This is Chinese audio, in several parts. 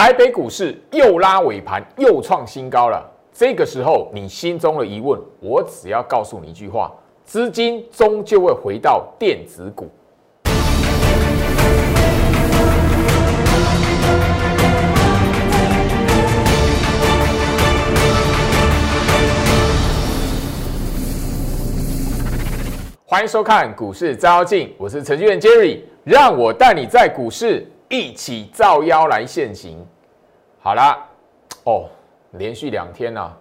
台北股市又拉尾盘，又创新高了。这个时候，你心中的疑问，我只要告诉你一句话：资金终究会回到电子股。欢迎收看股市照妖，我是程序员 Jerry，让我带你在股市一起照妖来现行。好啦，哦，连续两天呐、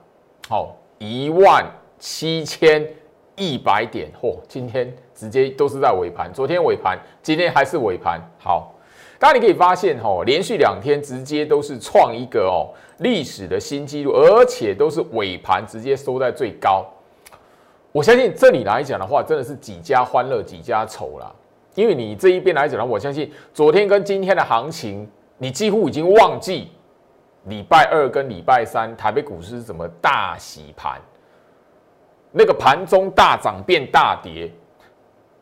好一万七千一百点，嚯、今天直接都是在尾盘，昨天尾盘，今天还是尾盘。好，大家你可以发现，哦，连续两天直接都是创一个哦历史的新纪录，而且都是尾盘直接收在最高。我相信这里来讲的话，真的是几家欢乐几家愁啦。因为你这一边来讲呢，我相信昨天跟今天的行情，你几乎已经忘记礼拜二跟礼拜三台北股市是怎么大洗盘，那个盘中大涨变大跌。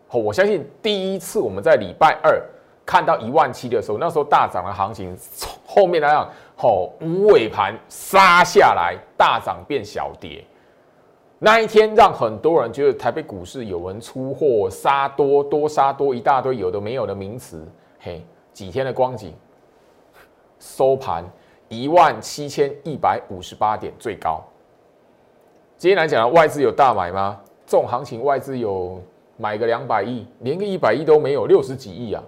哦，我相信第一次我们在礼拜二看到一万七的时候，那时候大涨的行情，后面来讲，哦，无尾盘杀下来，大涨变小跌。那一天让很多人觉得台北股市有人出货杀多多杀多一大堆有的没有的名词，嘿，几天的光景，收盘一万七千一百五十八点最高。今天来讲，外资有大买吗？这种行情外资有买个两百亿，连个一百亿都没有，六十几亿啊！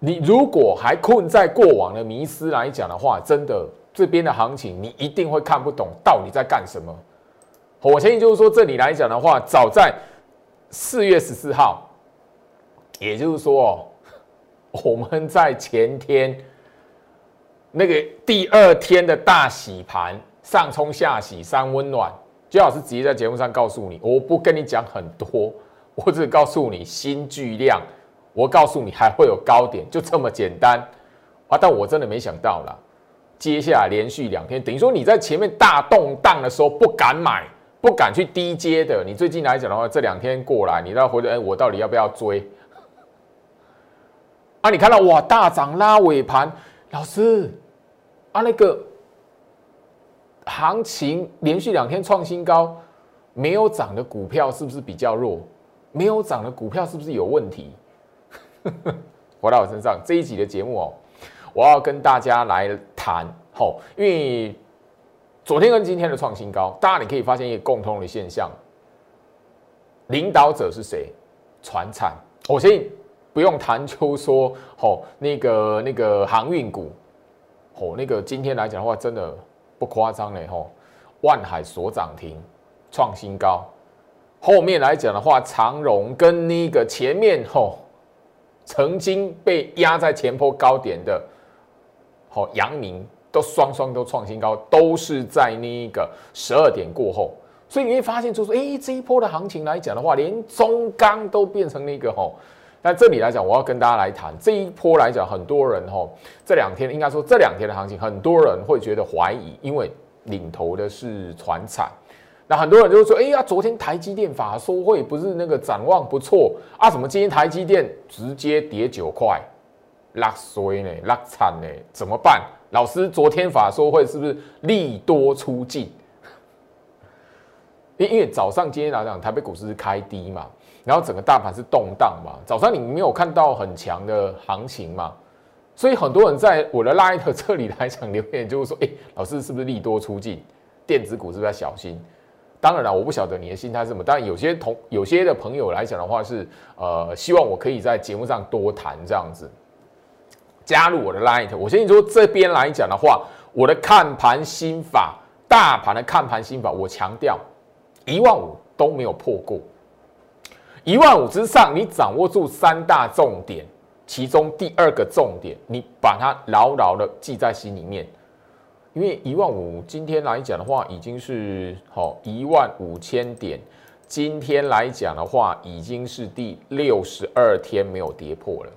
你如果还困在过往的迷思来讲的话，真的这边的行情你一定会看不懂到底在干什么。我相信就是说，这里来讲的话，早在四月十四号，也就是说，我们在前天那个第二天的大洗盘，上冲下洗，三温暖，最好是直接在节目上告诉你，我不跟你讲很多，我只告诉你新巨量，我告诉你还会有高点，就这么简单啊！但我真的没想到啦，接下来连续两天，等于说你在前面大动荡的时候不敢买。不敢去低阶的，你最近来讲的话，这两天过来，你要回头，哎，我到底要不要追？啊，你看到哇，大涨拉尾盘，老师，啊，那个行情连续两天创新高，没有涨的股票是不是比较弱？没有涨的股票是不是有问题？回到我身上这一集的节目哦，我要跟大家来谈，吼，因为。昨天跟今天的创新高，大家你可以发现一个共通的现象，领导者是谁？船产，我先不用谈，就说哦，那个那个航运股，哦，那个今天来讲的话，真的不夸张嘞，吼，万海所涨停，创新高。后面来讲的话，长荣跟那个前面吼，曾经被压在前坡高点的，好，阳明。都双双都创新高，都是在那一个十二点过后，所以你会发现，就是哎，这一波的行情来讲的话，连中钢都变成那个吼。那这里来讲，我要跟大家来谈这一波来讲，很多人吼，这两天应该说这两天的行情，很多人会觉得怀疑，因为领头的是船产，那很多人就会说，哎呀，昨天台积电法说会不是那个展望不错啊？怎么今天台积电直接跌九块，拉衰呢，拉惨呢？怎么办？老师，昨天法说会是不是利多出尽？因因为早上今天来讲，台北股市是开低嘛，然后整个大盘是动荡嘛，早上你没有看到很强的行情嘛，所以很多人在我的 Light 这里来讲留言，就是说，哎，老师是不是利多出尽？电子股是不是要小心？当然了，我不晓得你的心态是什么，但有些同有些的朋友来讲的话是，呃，希望我可以在节目上多谈这样子。加入我的 Light，我先说这边来讲的话，我的看盘心法，大盘的看盘心法，我强调一万五都没有破过。一万五之上，你掌握住三大重点，其中第二个重点，你把它牢牢的记在心里面。因为一万五今天来讲的话，已经是好一万五千点，今天来讲的话，已经是第六十二天没有跌破了。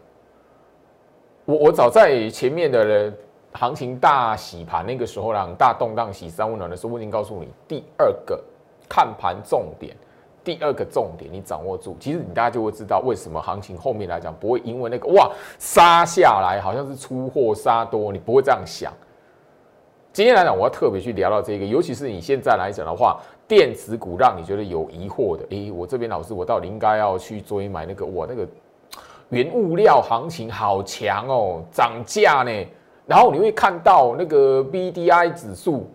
我我早在前面的行情大洗盘那个时候啦，大动荡洗三温暖的时候，我已经告诉你，第二个看盘重点，第二个重点你掌握住，其实你大家就会知道为什么行情后面来讲不会因为那个哇杀下来好像是出货杀多，你不会这样想。今天来讲，我要特别去聊到这个，尤其是你现在来讲的话，电子股让你觉得有疑惑的，诶，我这边老师，我到底应该要去追买那个我那个原物料行情好强哦，涨价呢？然后你会看到那个 B D I 指数，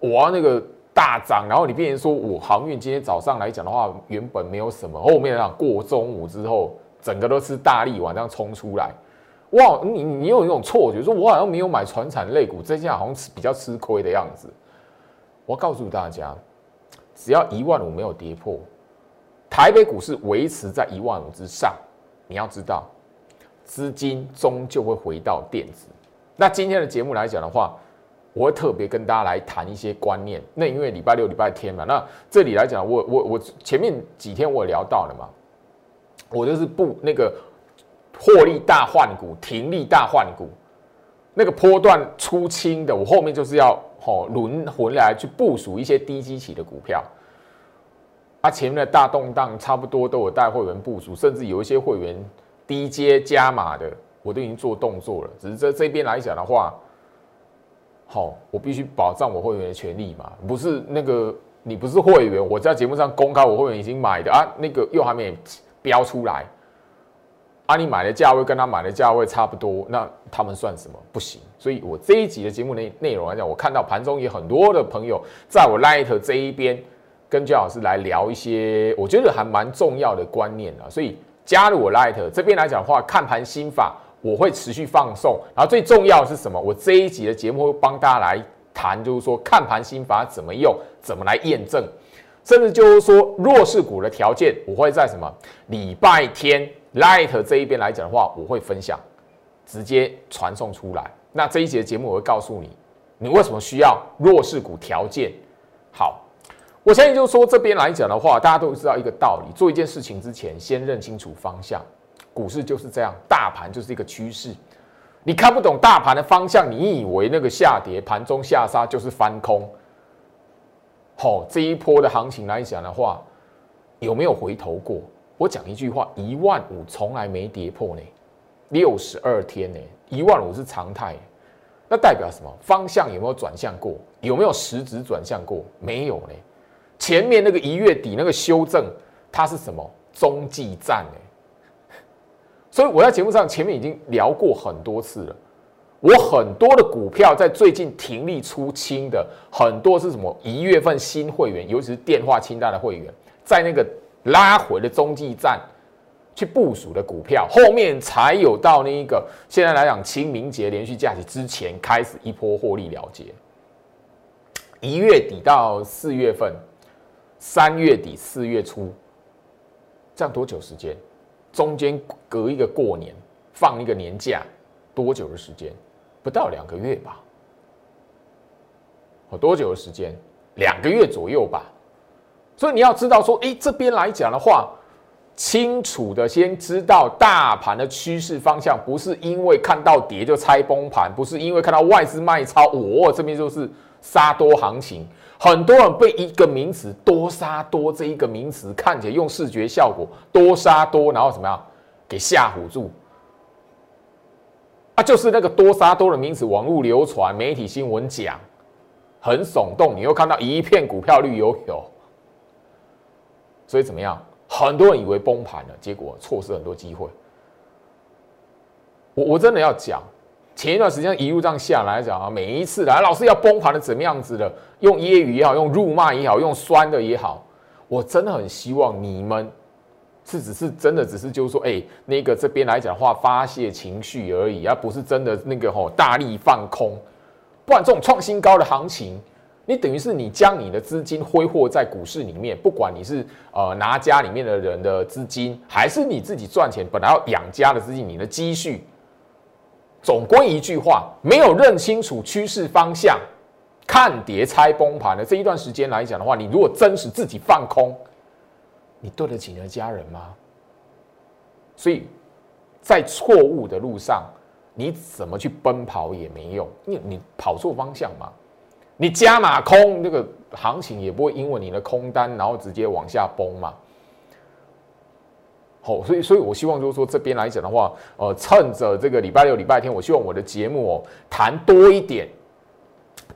哇，那个大涨。然后你变成说我航运今天早上来讲的话，原本没有什么，后面啊过中午之后，整个都是大力往上冲出来。哇，你你有一种错觉，说我好像没有买船产类股，这下好像吃比较吃亏的样子。我告诉大家，只要一万五没有跌破，台北股市维持在一万五之上，你要知道，资金终究会回到电子。那今天的节目来讲的话，我会特别跟大家来谈一些观念。那因为礼拜六、礼拜天嘛，那这里来讲，我我我前面几天我聊到了嘛，我就是不那个获利大换股、停利大换股，那个波段出清的，我后面就是要吼轮回来去部署一些低基企的股票。啊，前面的大动荡差不多都有带会员部署，甚至有一些会员低阶加码的。我都已经做动作了，只是在这边来讲的话，好，我必须保障我会员的权利嘛。不是那个你不是会员，我在节目上公开我会员已经买的啊，那个又还没标出来，啊，你买的价位跟他买的价位差不多，那他们算什么？不行。所以我这一集的节目内内容来讲，我看到盘中有很多的朋友在我 Light 这一边跟焦老师来聊一些我觉得还蛮重要的观念啊，所以加入我 Light 这边来讲的话，看盘心法。我会持续放送，然后最重要的是什么？我这一集的节目会帮大家来谈，就是说看盘心法怎么用，怎么来验证，甚至就是说弱势股的条件，我会在什么礼拜天 Light 这一边来讲的话，我会分享，直接传送出来。那这一节节目我会告诉你，你为什么需要弱势股条件。好，我相信就是说这边来讲的话，大家都知道一个道理：做一件事情之前，先认清楚方向。股市就是这样，大盘就是一个趋势。你看不懂大盘的方向，你以为那个下跌、盘中下杀就是翻空。好，这一波的行情来讲的话，有没有回头过？我讲一句话：一万五从来没跌破呢，六十二天呢，一万五是常态。那代表什么？方向有没有转向过？有没有实质转向过？没有呢。前面那个一月底那个修正，它是什么？中继站呢？所以我在节目上前面已经聊过很多次了。我很多的股票在最近停利出清的，很多是什么？一月份新会员，尤其是电话清单的会员，在那个拉回的中继站去部署的股票，后面才有到那一个现在来讲清明节连续假期之前开始一波获利了结。一月底到四月份，三月底四月初，这样多久时间？中间隔一个过年，放一个年假，多久的时间？不到两个月吧？哦，多久的时间？两个月左右吧。所以你要知道说，哎，这边来讲的话，清楚的先知道大盘的趋势方向，不是因为看到跌就猜崩盘，不是因为看到外资卖超，我这边就是杀多行情。很多人被一个名词“多杀多”这一个名词看起来用视觉效果“多杀多”，然后怎么样给吓唬住？啊，就是那个“多杀多”的名词，网络流传、媒体新闻讲，很耸动。你又看到一片股票绿油油，所以怎么样？很多人以为崩盘了，结果错失很多机会。我我真的要讲。前一段时间一路这样下来讲啊，每一次来老师要崩盘的怎么样子的，用揶揄也好，用辱骂也好，用酸的也好，我真的很希望你们是只是真的只是就是说，哎，那个这边来讲话发泄情绪而已，而不是真的那个吼大力放空。不然这种创新高的行情，你等于是你将你的资金挥霍在股市里面，不管你是呃拿家里面的人的资金，还是你自己赚钱本来要养家的资金，你的积蓄。总归一句话，没有认清楚趋势方向，看跌猜崩盘的这一段时间来讲的话，你如果真实自己放空，你对得起你的家人吗？所以，在错误的路上，你怎么去奔跑也没用，因为你跑错方向嘛。你加码空，那个行情也不会因为你的空单然后直接往下崩嘛。好，所以所以我希望就是说这边来讲的话，呃，趁着这个礼拜六、礼拜天，我希望我的节目哦谈多一点。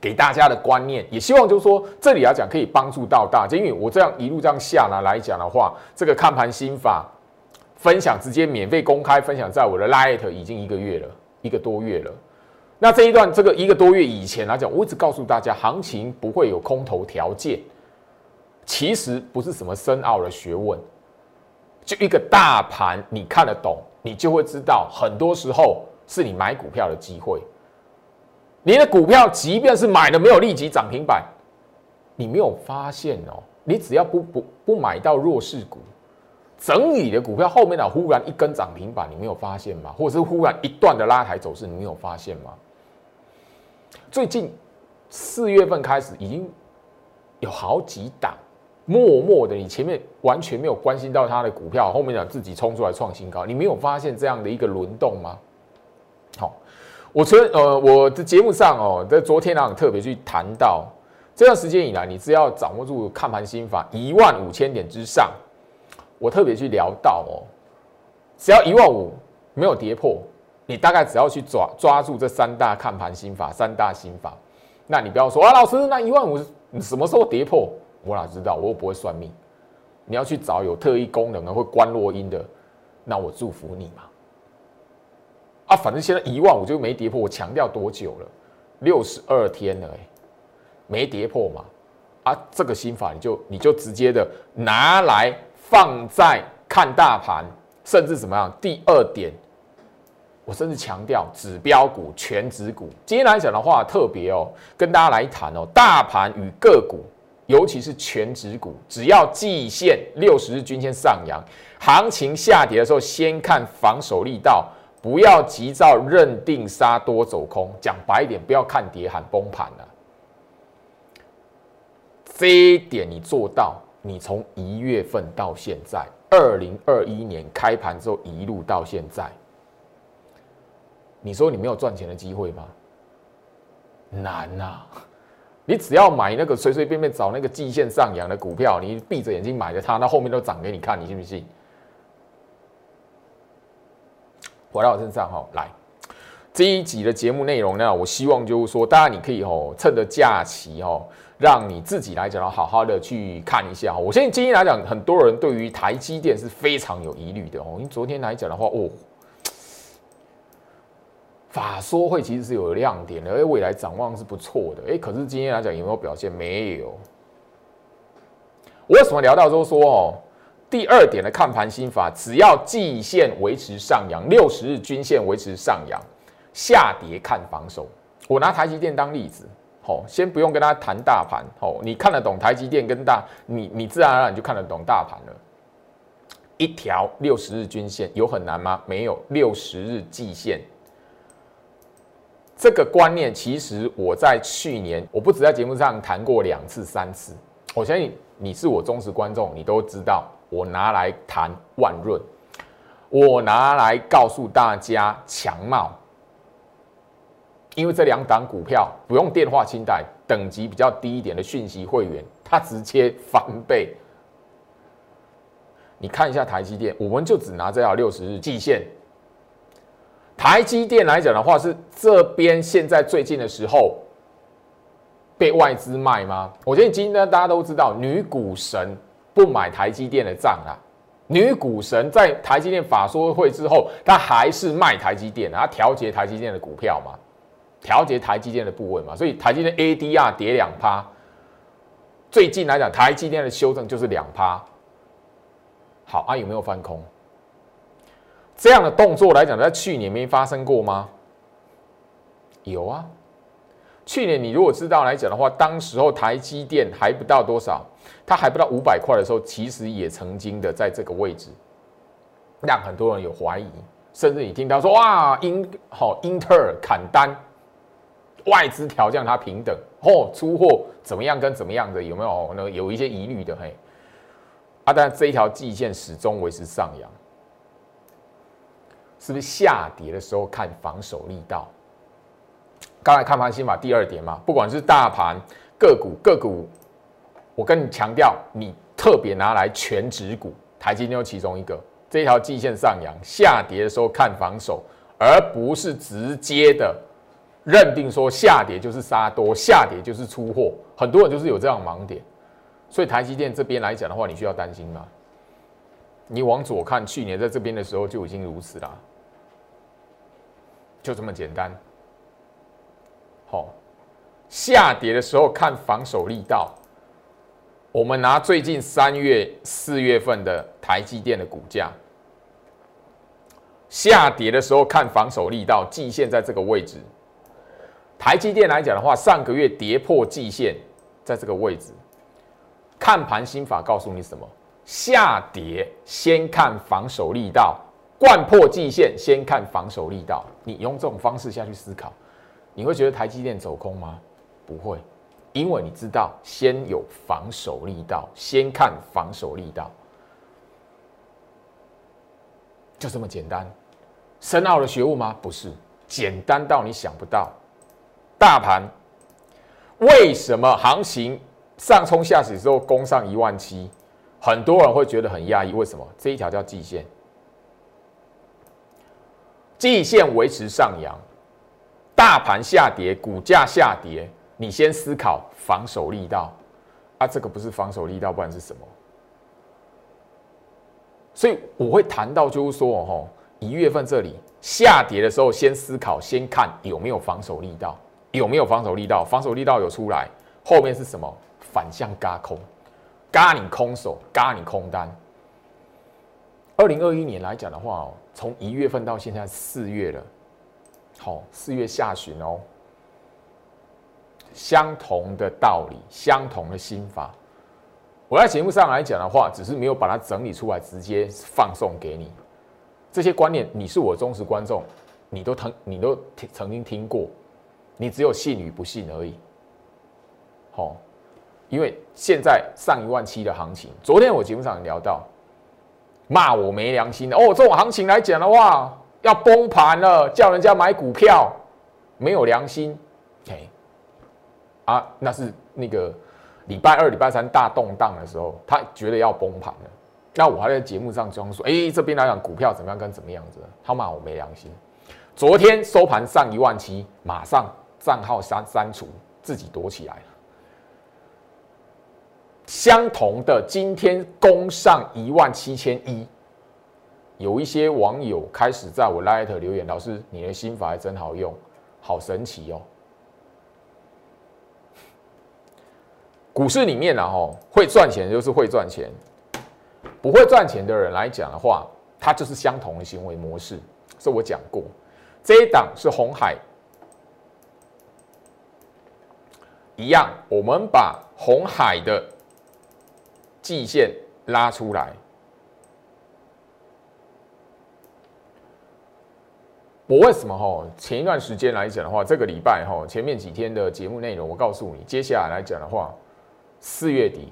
给大家的观念，也希望就是说，这里来讲可以帮助到大家，因为我这样一路这样下来来讲的话，这个看盘心法分享直接免费公开分享在我的 Light 已经一个月了，一个多月了。那这一段这个一个多月以前来讲，我一直告诉大家，行情不会有空头条件，其实不是什么深奥的学问，就一个大盘你看得懂，你就会知道，很多时候是你买股票的机会。你的股票，即便是买的没有立即涨停板，你没有发现哦？你只要不不不买到弱势股，整理的股票后面呢，忽然一根涨停板，你没有发现吗？或者是忽然一段的拉抬走势，你没有发现吗？最近四月份开始，已经有好几档默默的，你前面完全没有关心到它的股票，后面呢自己冲出来创新高，你没有发现这样的一个轮动吗？我昨呃，我的节目上哦，在昨天呢特别去谈到这段时间以来，你只要掌握住看盘心法一万五千点之上，我特别去聊到哦，只要一万五没有跌破，你大概只要去抓抓住这三大看盘心法，三大心法，那你不要说啊，老师那一万五你什么时候跌破？我哪知道？我又不会算命，你要去找有特异功能的会关落音的，那我祝福你嘛。啊，反正现在一万我就没跌破，我强调多久了？六十二天了，哎，没跌破嘛？啊，这个心法你就你就直接的拿来放在看大盘，甚至怎么样？第二点，我甚至强调指标股、全指股。今天来讲的话，特别哦，跟大家来谈哦，大盘与个股，尤其是全指股，只要季线六十日均线上扬，行情下跌的时候，先看防守力道。不要急躁认定杀多走空，讲白一点，不要看跌喊崩盘了。这一点你做到，你从一月份到现在，二零二一年开盘之后一路到现在，你说你没有赚钱的机会吗？难呐！你只要买那个随随便便找那个季线上扬的股票，你闭着眼睛买着它，那后面都涨给你看，你信不信？回到我身上哈，来这一集的节目内容呢，我希望就是说，当然你可以哦，趁着假期哦，让你自己来讲，好好的去看一下。我相信今天来讲，很多人对于台积电是非常有疑虑的哦。因为昨天来讲的话，哦，法说会其实是有亮点的，而未来展望是不错的。哎，可是今天来讲有没有表现？没有。我为什么聊到都说哦？第二点的看盘心法，只要季线维持上扬，六十日均线维持上扬，下跌看防守。我拿台积电当例子，好，先不用跟他谈大盘，好，你看得懂台积电跟大，你你自然而然就看得懂大盘了。一条六十日均线有很难吗？没有，六十日季线这个观念，其实我在去年我不止在节目上谈过两次三次，我相信你是我忠实观众，你都知道。我拿来谈万润，我拿来告诉大家强茂，因为这两档股票不用电话清贷，等级比较低一点的讯息会员，它直接翻倍。你看一下台积电，我们就只拿这条六十日季线。台积电来讲的话，是这边现在最近的时候被外资卖吗？我觉得今天大家都知道女股神。不买台积电的账啊！女股神在台积电法说会之后，她还是卖台积电，她调节台积电的股票嘛，调节台积电的部位嘛，所以台积电 ADR 跌两趴。最近来讲，台积电的修正就是两趴。好啊，有没有翻空？这样的动作来讲，在去年没发生过吗？有啊。去年你如果知道来讲的话，当时候台积电还不到多少，它还不到五百块的时候，其实也曾经的在这个位置，让很多人有怀疑，甚至你听到说哇，英好英特尔砍单，外资调降它平等，哦，出货怎么样跟怎么样的有没有呢？有一些疑虑的嘿，啊，但这一条季线始终维持上扬，是不是下跌的时候看防守力道？刚才看盘心法第二点嘛，不管是大盘、个股、个股，我跟你强调，你特别拿来全指股，台积电其中一个，这条季线上扬，下跌的时候看防守，而不是直接的认定说下跌就是杀多，下跌就是出货，很多人就是有这样盲点，所以台积电这边来讲的话，你需要担心吗？你往左看，去年在这边的时候就已经如此了，就这么简单。好，下跌的时候看防守力道。我们拿最近三月、四月份的台积电的股价，下跌的时候看防守力道，季线在这个位置。台积电来讲的话，上个月跌破季线，在这个位置。看盘心法告诉你什么？下跌先看防守力道，贯破季线先看防守力道。你用这种方式下去思考，你会觉得台积电走空吗？不会，因为你知道先有防守力道，先看防守力道，就这么简单。深奥的学问吗？不是，简单到你想不到。大盘为什么行情上冲下洗之后攻上一万七？很多人会觉得很压抑，为什么？这一条叫季线，季线维持上扬，大盘下跌，股价下跌，你先思考防守力道啊，这个不是防守力道，不然是什么？所以我会谈到，就是说，哦吼，一月份这里下跌的时候，先思考，先看有没有防守力道，有没有防守力道，防守力道有出来，后面是什么？反向嘎空。嘎你空手，嘎你空单。二零二一年来讲的话哦，从一月份到现在四月了，好，四月下旬哦，相同的道理，相同的心法。我在节目上来讲的话，只是没有把它整理出来，直接放送给你。这些观念，你是我忠实观众，你都听，你都曾经听过，你只有信与不信而已。好。因为现在上一万七的行情，昨天我节目上聊到，骂我没良心哦，这种行情来讲的话，要崩盘了，叫人家买股票，没有良心。哎，啊，那是那个礼拜二、礼拜三大动荡的时候，他觉得要崩盘了。那我还在节目上装说，哎，这边来讲股票怎么样，跟怎么样子，他骂我没良心。昨天收盘上一万七，马上账号删删除，自己躲起来了。相同的，今天攻上一万七千一，有一些网友开始在我 Light 留言，老师，你的心法还真好用，好神奇哦。股市里面呢，吼，会赚钱就是会赚钱，不会赚钱的人来讲的话，他就是相同的行为模式。是我讲过，这一档是红海，一样，我们把红海的。季线拉出来，我为什么哈？前一段时间来讲的话，这个礼拜哈，前面几天的节目内容，我告诉你，接下来来讲的话，四月底，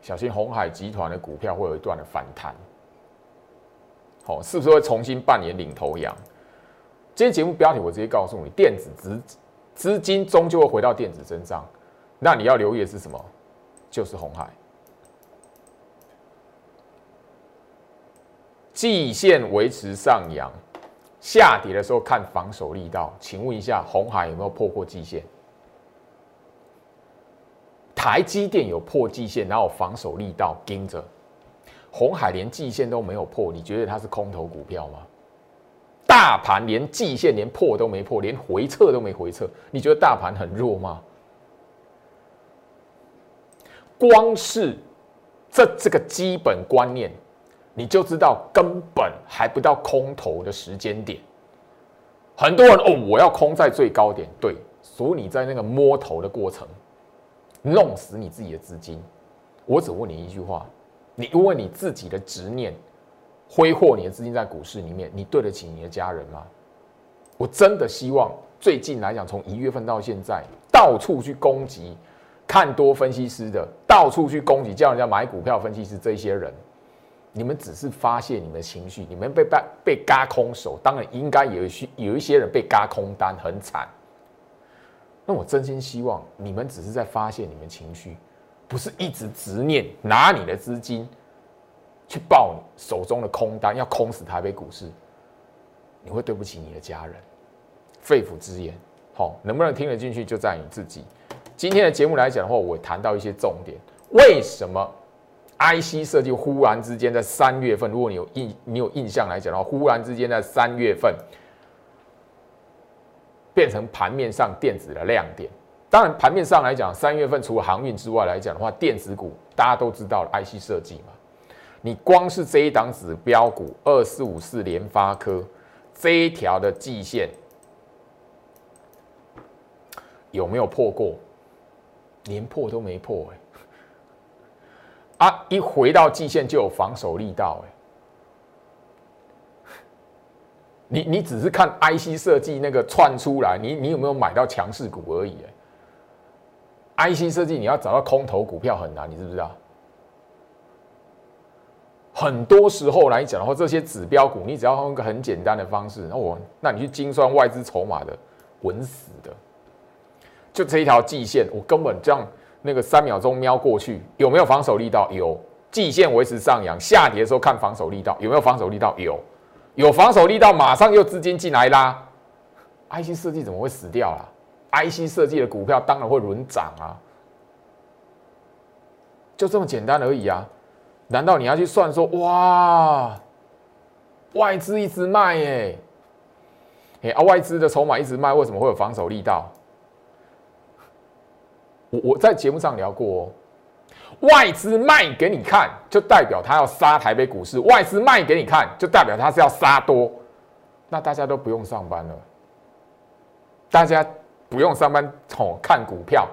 小心红海集团的股票会有一段的反弹，好，是不是会重新扮演领头羊？今天节目标题我直接告诉你，电子资资金终究会回到电子身上，那你要留意的是什么？就是红海。季线维持上扬，下跌的时候看防守力道。请问一下，红海有没有破过季线？台积电有破季线，然后防守力道盯着。红海连季线都没有破，你觉得它是空头股票吗？大盘连季线连破都没破，连回撤都没回撤，你觉得大盘很弱吗？光是这这个基本观念。你就知道根本还不到空头的时间点。很多人哦，我要空在最高点，对，所以你在那个摸头的过程，弄死你自己的资金。我只问你一句话：你因为你自己的执念挥霍你的资金在股市里面，你对得起你的家人吗？我真的希望最近来讲，从一月份到现在，到处去攻击看多分析师的，到处去攻击叫人家买股票分析师这些人。你们只是发泄你们的情绪，你们被被被嘎空手，当然应该有一些有一些人被嘎空单，很惨。那我真心希望你们只是在发泄你们情绪，不是一直执念拿你的资金去报你手中的空单，要空死台北股市，你会对不起你的家人。肺腑之言，好，能不能听得进去就在你自己。今天的节目来讲的话，我谈到一些重点，为什么 IC 设计忽然之间在三月份，如果你有印你有印象来讲的话，忽然之间在三月份。变成盘面上电子的亮点。当然，盘面上来讲，三月份除了航运之外来讲的话，电子股大家都知道，IC 设计嘛。你光是这一档指标股二四五四联发科这一条的季线有没有破过？连破都没破哎！啊，一回到季线就有防守力道哎。你你只是看 IC 设计那个窜出来，你你有没有买到强势股而已？IC 设计你要找到空头股票很难，你知不知道？很多时候来讲的话，这些指标股，你只要用一个很简单的方式，那我那你去精算外资筹码的，稳死的。就这一条季线，我根本这样那个三秒钟瞄过去，有没有防守力道？有。季线维持上扬，下跌的时候看防守力道，有没有防守力道？有。有防守力道，马上又资金进来啦。IC 设计怎么会死掉了？IC 设计的股票当然会轮涨啊，就这么简单而已啊！难道你要去算说哇，外资一直卖耶？哎啊，外资的筹码一直卖，为什么会有防守力道？我我在节目上聊过哦。外资卖给你看，就代表他要杀台北股市；外资卖给你看，就代表他是要杀多。那大家都不用上班了，大家不用上班哦，看股票，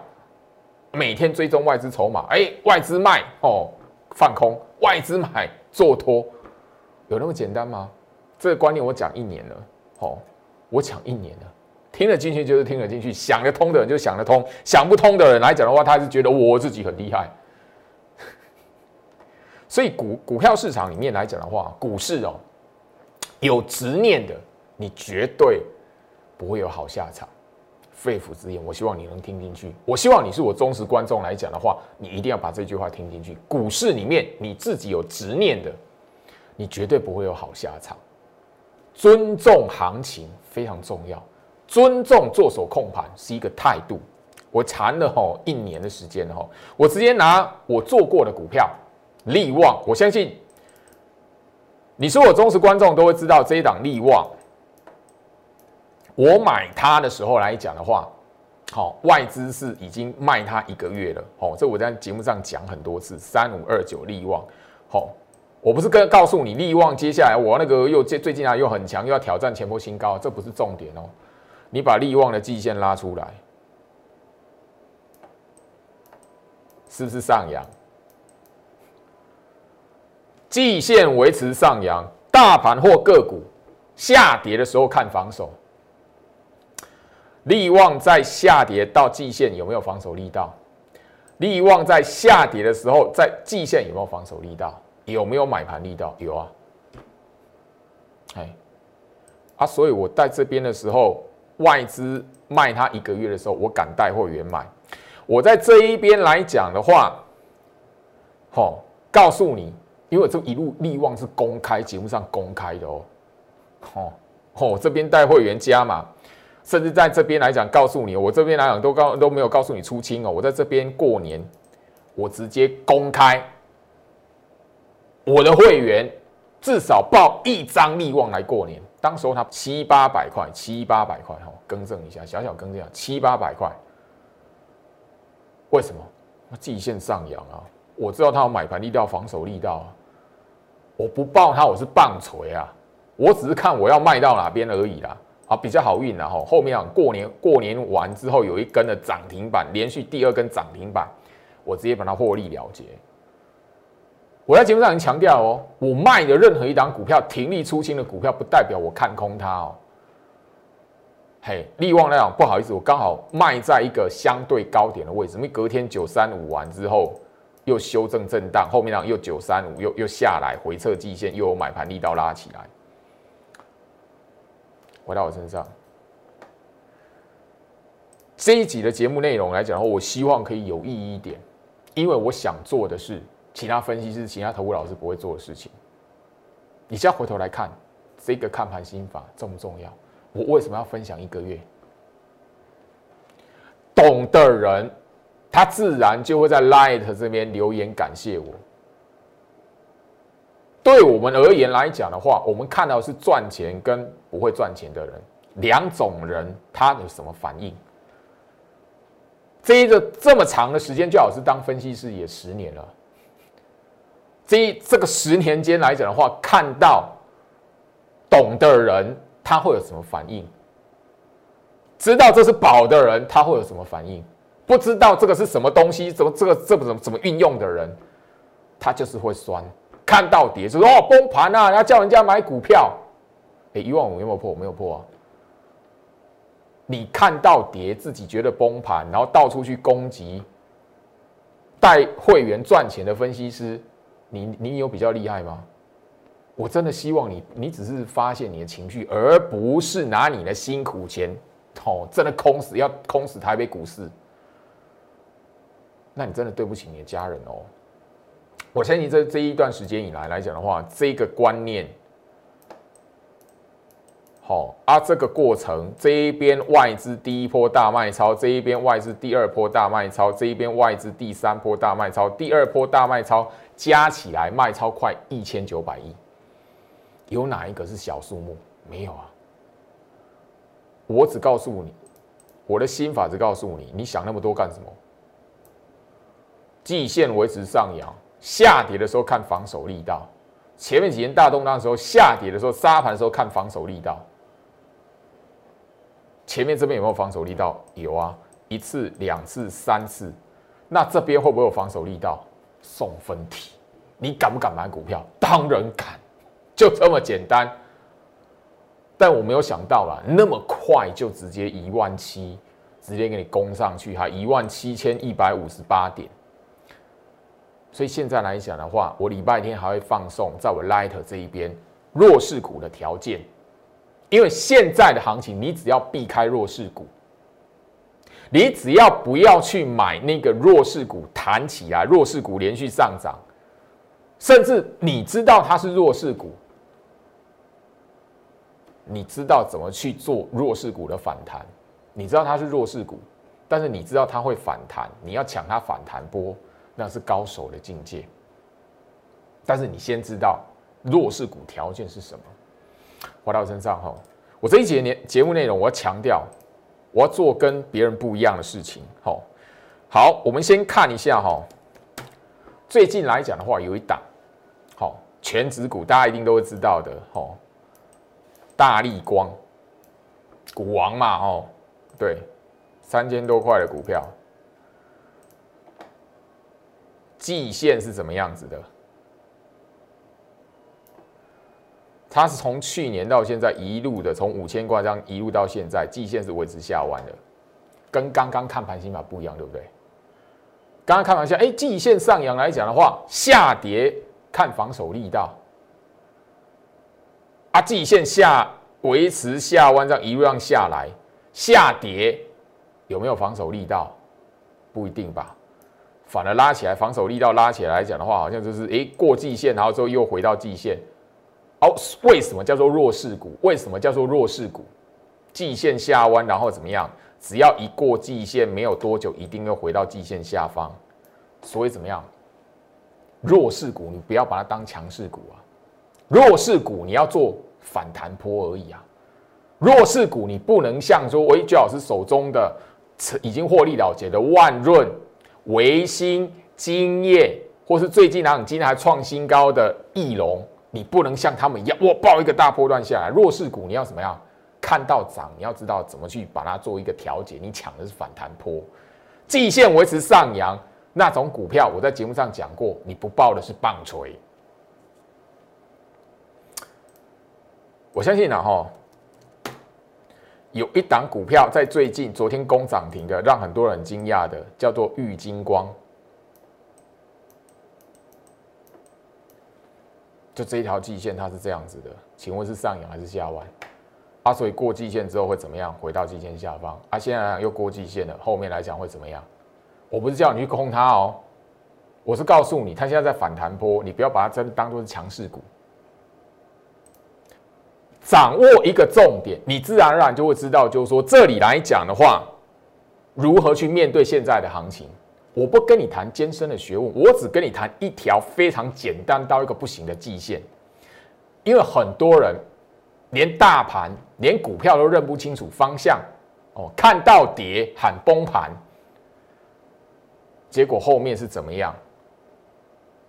每天追踪外资筹码。哎，外资卖哦，放空；外资买做多，有那么简单吗？这个观念我讲一年了，哦，我讲一年了，听得进去就是听得进去，想得通的人就想得通，想不通的人来讲的话，他是觉得我自己很厉害。所以股股票市场里面来讲的话，股市哦，有执念的，你绝对不会有好下场。肺腑之言，我希望你能听进去。我希望你是我忠实观众来讲的话，你一定要把这句话听进去。股市里面你自己有执念的，你绝对不会有好下场。尊重行情非常重要，尊重做手控盘是一个态度。我谈了吼一年的时间吼，我直接拿我做过的股票。利旺，我相信你是我忠实观众，都会知道这一档利旺。我买它的时候来讲的话，好，外资是已经卖它一个月了。好，这我在节目上讲很多次，三五二九利旺。好，我不是跟告诉你利旺接下来我那个又最最近啊又很强，又要挑战前波新高，这不是重点哦。你把利旺的季线拉出来，是不是上扬？季线维持上扬，大盘或个股下跌的时候看防守。利旺在下跌到季线有没有防守力道？利旺在下跌的时候，在季线有没有防守力道？有没有买盘力道？有啊。哎，啊，所以我在这边的时候，外资卖它一个月的时候，我敢带会员买。我在这一边来讲的话，好，告诉你。因为这一路利旺是公开节目上公开的哦，哦哦，这边带会员加嘛，甚至在这边来讲，告诉你，我这边来讲都告都没有告诉你出清哦，我在这边过年，我直接公开，我的会员至少报一张利旺来过年，当时候他七八百块，七八百块哈，更正一下，小小更正一下，七八百块，为什么？季线上扬啊，我知道他有买盘力道，防守力道啊。我不抱它，我是棒槌啊！我只是看我要卖到哪边而已啦。啊，比较好运啦哈。后面啊，过年过年完之后有一根的涨停板，连续第二根涨停板，我直接把它获利了结。我在节目上已经强调哦，我卖的任何一档股票停利出清的股票，不代表我看空它哦。嘿，利旺那样不好意思，我刚好卖在一个相对高点的位置，因为隔天九三五完之后。又修正震荡，后面呢又九三五，又又下来回撤季线，又有买盘力道拉起来。回到我身上，这一集的节目内容来讲的话，我希望可以有意义一点，因为我想做的是其他分析师、其他投顾老师不会做的事情。你现在回头来看这个看盘心法重不重要？我为什么要分享一个月？懂的人，他自然就会在 Light 这边留言感谢我。对我们而言来讲的话，我们看到是赚钱跟不会赚钱的人两种人，他有什么反应？这一个这么长的时间，最好是当分析师也十年了。这这个十年间来讲的话，看到懂的人他会有什么反应？知道这是宝的人他会有什么反应？不知道这个是什么东西，怎么这个这怎么怎么运用的人，他就是会酸。看到跌就说哦崩盘啊，要叫人家买股票。哎，一万五有没有破？没有破啊。你看到跌，自己觉得崩盘，然后到处去攻击带会员赚钱的分析师，你你有比较厉害吗？我真的希望你，你只是发现你的情绪，而不是拿你的辛苦钱，哦，真的空死要空死台北股市，那你真的对不起你的家人哦。我相信这这一段时间以来来讲的话，这个观念。好啊，这个过程这一边外资第一波大卖超，这一边外资第二波大卖超，这一边外资第三波大卖超，第二波大卖超加起来卖超快一千九百亿，有哪一个是小数目？没有啊！我只告诉你，我的心法只告诉你，你想那么多干什么？季线维持上扬，下跌的时候看防守力道。前面几天大动荡的时候，下跌的时候杀盘的时候看防守力道。前面这边有没有防守力道？有啊，一次、两次、三次。那这边会不会有防守力道？送分题，你敢不敢买股票？当然敢，就这么简单。但我没有想到啦，那么快就直接一万七，直接给你攻上去，还一万七千一百五十八点。所以现在来讲的话，我礼拜天还会放送在我 Light 这一边弱势股的条件。因为现在的行情，你只要避开弱势股，你只要不要去买那个弱势股弹起来，弱势股连续上涨，甚至你知道它是弱势股，你知道怎么去做弱势股的反弹，你知道它是弱势股，但是你知道它会反弹，你要抢它反弹波，那是高手的境界。但是你先知道弱势股条件是什么。回到身上哈，我这一节年节目内容，我要强调，我要做跟别人不一样的事情。好，好，我们先看一下哈。最近来讲的话，有一档好全指股，大家一定都会知道的。好，大力光，股王嘛，哦，对，三千多块的股票，季线是怎么样子的？它是从去年到现在一路的从五千块这样一路到现在，季线是维持下弯的，跟刚刚看盘心法不一样，对不对？刚刚看盘下，哎，季线上扬来讲的话，下跌看防守力道，啊，季线下维持下弯这样一路上下来，下跌有没有防守力道？不一定吧，反而拉起来防守力道拉起来来讲的话，好像就是哎过季线，然后之后又回到季线。哦，为什么叫做弱势股？为什么叫做弱势股？季线下弯，然后怎么样？只要一过季线，没有多久，一定要回到季线下方。所以怎么样？弱势股，你不要把它当强势股啊！弱势股你要做反弹坡而已啊！弱势股你不能像说维居老师手中的已经获利了结的万润、维新、金业，或是最近两今天还创新高的翼龙。你不能像他们一样，我报一个大波段下来，弱势股你要怎么样？看到涨，你要知道怎么去把它做一个调节。你抢的是反弹波，季线维持上扬那种股票，我在节目上讲过，你不报的是棒槌。我相信啊，哈，有一档股票在最近昨天攻涨停的，让很多人惊讶的，叫做玉金光。就这一条季线，它是这样子的，请问是上扬还是下弯？啊，所以过季线之后会怎么样？回到季线下方啊，现在又过季线了，后面来讲会怎么样？我不是叫你去空它哦，我是告诉你，它现在在反弹波，你不要把它真当做是强势股。掌握一个重点，你自然而然就会知道，就是说这里来讲的话，如何去面对现在的行情。我不跟你谈艰深的学问，我只跟你谈一条非常简单到一个不行的季线。因为很多人连大盘、连股票都认不清楚方向，哦，看到跌喊崩盘，结果后面是怎么样？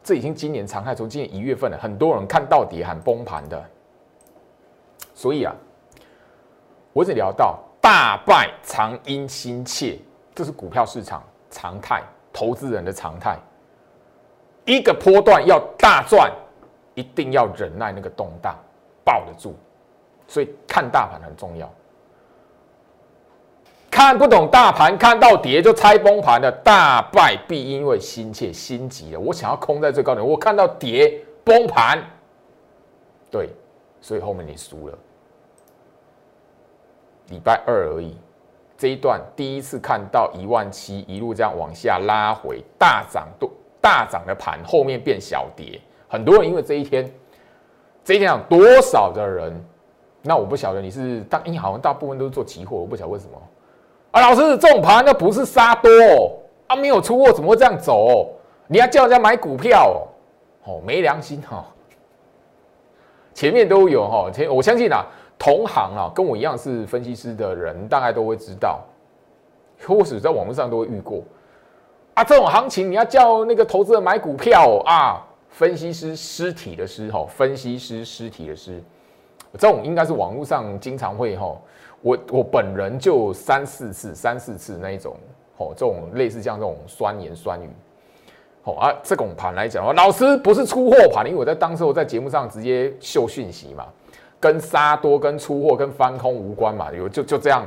这已经今年常态，从今年一月份了，很多人看到跌喊崩盘的。所以啊，我只聊到大败常因心切，这是股票市场常态。投资人的常态，一个波段要大赚，一定要忍耐那个动荡，抱得住。所以看大盘很重要。看不懂大盘，看到跌就猜崩盘的大败，必因为心切心急了。我想要空在最高点，我看到跌崩盘，对，所以后面你输了。礼拜二而已。这一段第一次看到一万七一路这样往下拉回大涨多大涨的盘，后面变小跌，很多人因为这一天，这一天有多少的人？那我不晓得你是大，因为好像大部分都是做期货，我不晓得为什么啊。老师，这种盘那不是杀多啊，没有出货怎么会这样走？你要叫人家买股票哦，没良心哈。前面都有哈，前我相信啊。同行啊，跟我一样是分析师的人，大概都会知道，或许在网络上都会遇过啊。这种行情，你要叫那个投资人买股票啊，分析师尸体的尸哈，分析师尸体的尸，这种应该是网络上经常会哈。我我本人就三四次，三四次那一种哦，这种类似像这种酸言酸语，好啊。这种盘来讲，老师不是出货盘，因为我在当时我在节目上直接秀讯息嘛。跟杀多、跟出货、跟翻空无关嘛？有就就这样，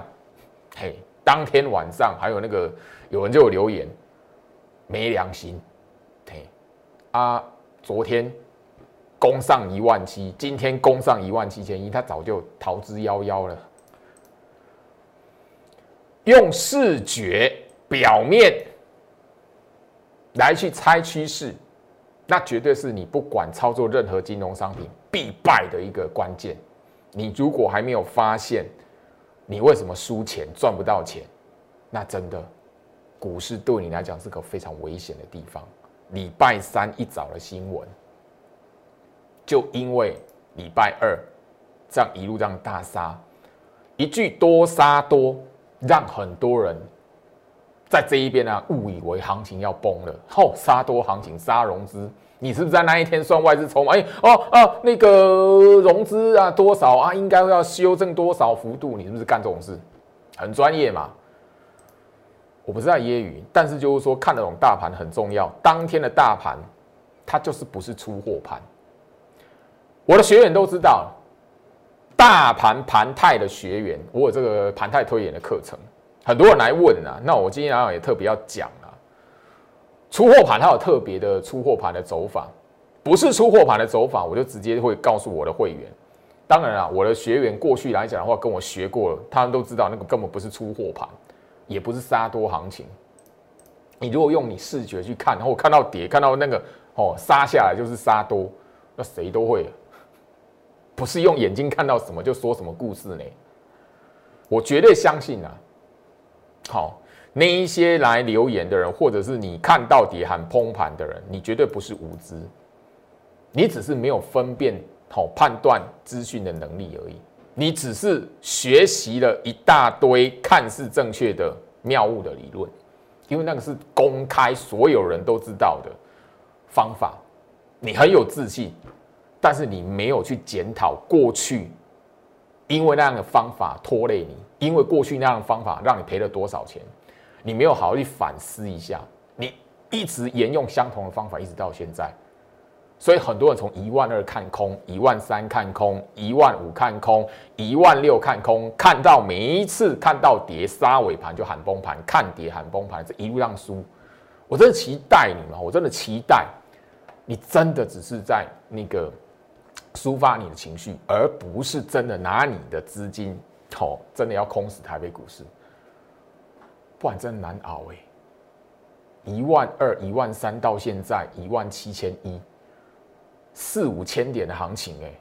嘿，当天晚上还有那个有人就有留言，没良心，嘿，啊，昨天攻上一万七，今天攻上一万七千一，他早就逃之夭夭了。用视觉表面来去猜趋势，那绝对是你不管操作任何金融商品。必败的一个关键，你如果还没有发现你为什么输钱赚不到钱，那真的股市对你来讲是个非常危险的地方。礼拜三一早的新闻，就因为礼拜二这样一路这样大杀，一句多杀多，让很多人在这一边呢误以为行情要崩了，后杀多行情杀融资。你是不是在那一天算外资筹码？哎哦哦，那个融资啊多少啊？应该要修正多少幅度？你是不是干这种事？很专业嘛？我不是在揶揄，但是就是说看得懂大盘很重要。当天的大盘，它就是不是出货盘。我的学员都知道，大盘盘态的学员，我有这个盘态推演的课程，很多人来问啊。那我今天也特别要讲。出货盘它有特别的出货盘的走法，不是出货盘的走法，我就直接会告诉我的会员。当然了，我的学员过去来讲的话，跟我学过了，他们都知道那个根本不是出货盘，也不是杀多行情。你如果用你视觉去看，然后看到跌，看到那个哦杀下来就是杀多，那谁都会，不是用眼睛看到什么就说什么故事呢？我绝对相信啊，好。那一些来留言的人，或者是你看到底喊崩盘的人，你绝对不是无知，你只是没有分辨好判断资讯的能力而已。你只是学习了一大堆看似正确的谬误的理论，因为那个是公开所有人都知道的方法，你很有自信，但是你没有去检讨过去，因为那样的方法拖累你，因为过去那样的方法让你赔了多少钱。你没有好好去反思一下，你一直沿用相同的方法，一直到现在，所以很多人从一万二看空，一万三看空，一万五看空，一万六看空，看到每一次看到跌杀尾盘就喊崩盘，看跌喊崩盘，这一路让输。我真的期待你嘛，我真的期待你真的只是在那个抒发你的情绪，而不是真的拿你的资金，哦，真的要空死台北股市，不然真难熬哎。一万二、一万三到现在一万七千一，四五千点的行情哎，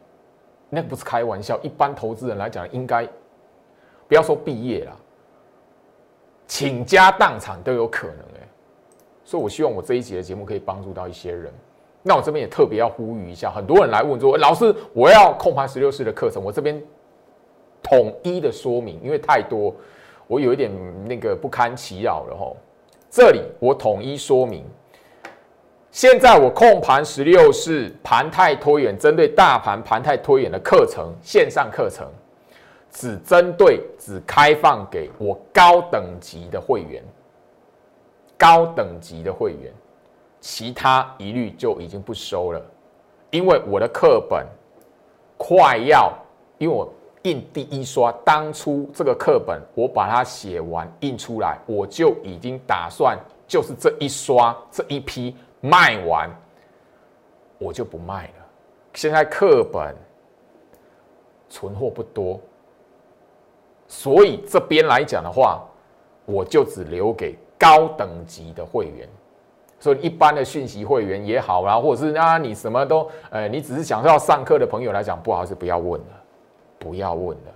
那不是开玩笑。一般投资人来讲，应该不要说毕业了，倾家荡产都有可能哎。所以我希望我这一集的节目可以帮助到一些人。那我这边也特别要呼吁一下，很多人来问说：“老师，我要控盘十六式的课程，我这边统一的说明，因为太多，我有一点那个不堪其扰了吼。这里我统一说明，现在我控盘十六式盘态拖延，针对大盘盘态拖延的课程，线上课程，只针对只开放给我高等级的会员，高等级的会员。”其他一律就已经不收了，因为我的课本快要，因为我印第一刷，当初这个课本我把它写完印出来，我就已经打算就是这一刷这一批卖完，我就不卖了。现在课本存货不多，所以这边来讲的话，我就只留给高等级的会员。所以一般的讯息会员也好，然后或者是啊，你什么都，呃，你只是想要上课的朋友来讲，不好意思，不要问了，不要问了，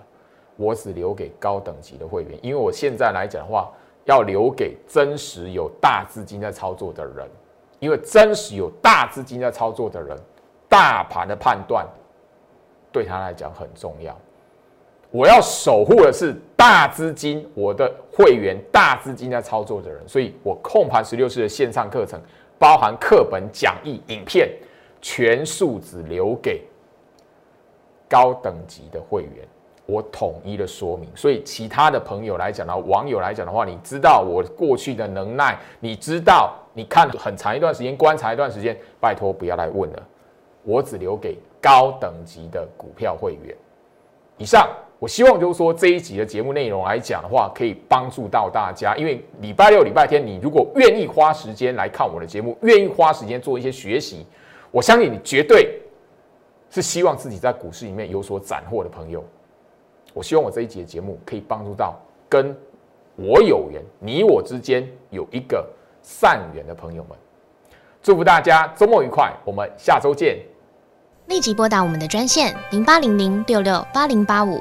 我只留给高等级的会员，因为我现在来讲的话，要留给真实有大资金在操作的人，因为真实有大资金在操作的人，大盘的判断对他来讲很重要。我要守护的是大资金，我的会员大资金在操作的人，所以我控盘十六式的线上课程，包含课本、讲义、影片，全数只留给高等级的会员，我统一的说明。所以其他的朋友来讲呢，网友来讲的话，你知道我过去的能耐，你知道你看很长一段时间，观察一段时间，拜托不要来问了，我只留给高等级的股票会员。以上。我希望就是说这一集的节目内容来讲的话，可以帮助到大家。因为礼拜六、礼拜天，你如果愿意花时间来看我的节目，愿意花时间做一些学习，我相信你绝对是希望自己在股市里面有所斩获的朋友。我希望我这一集的节目可以帮助到跟我有缘、你我之间有一个善缘的朋友们。祝福大家周末愉快，我们下周见。立即拨打我们的专线零八零零六六八零八五。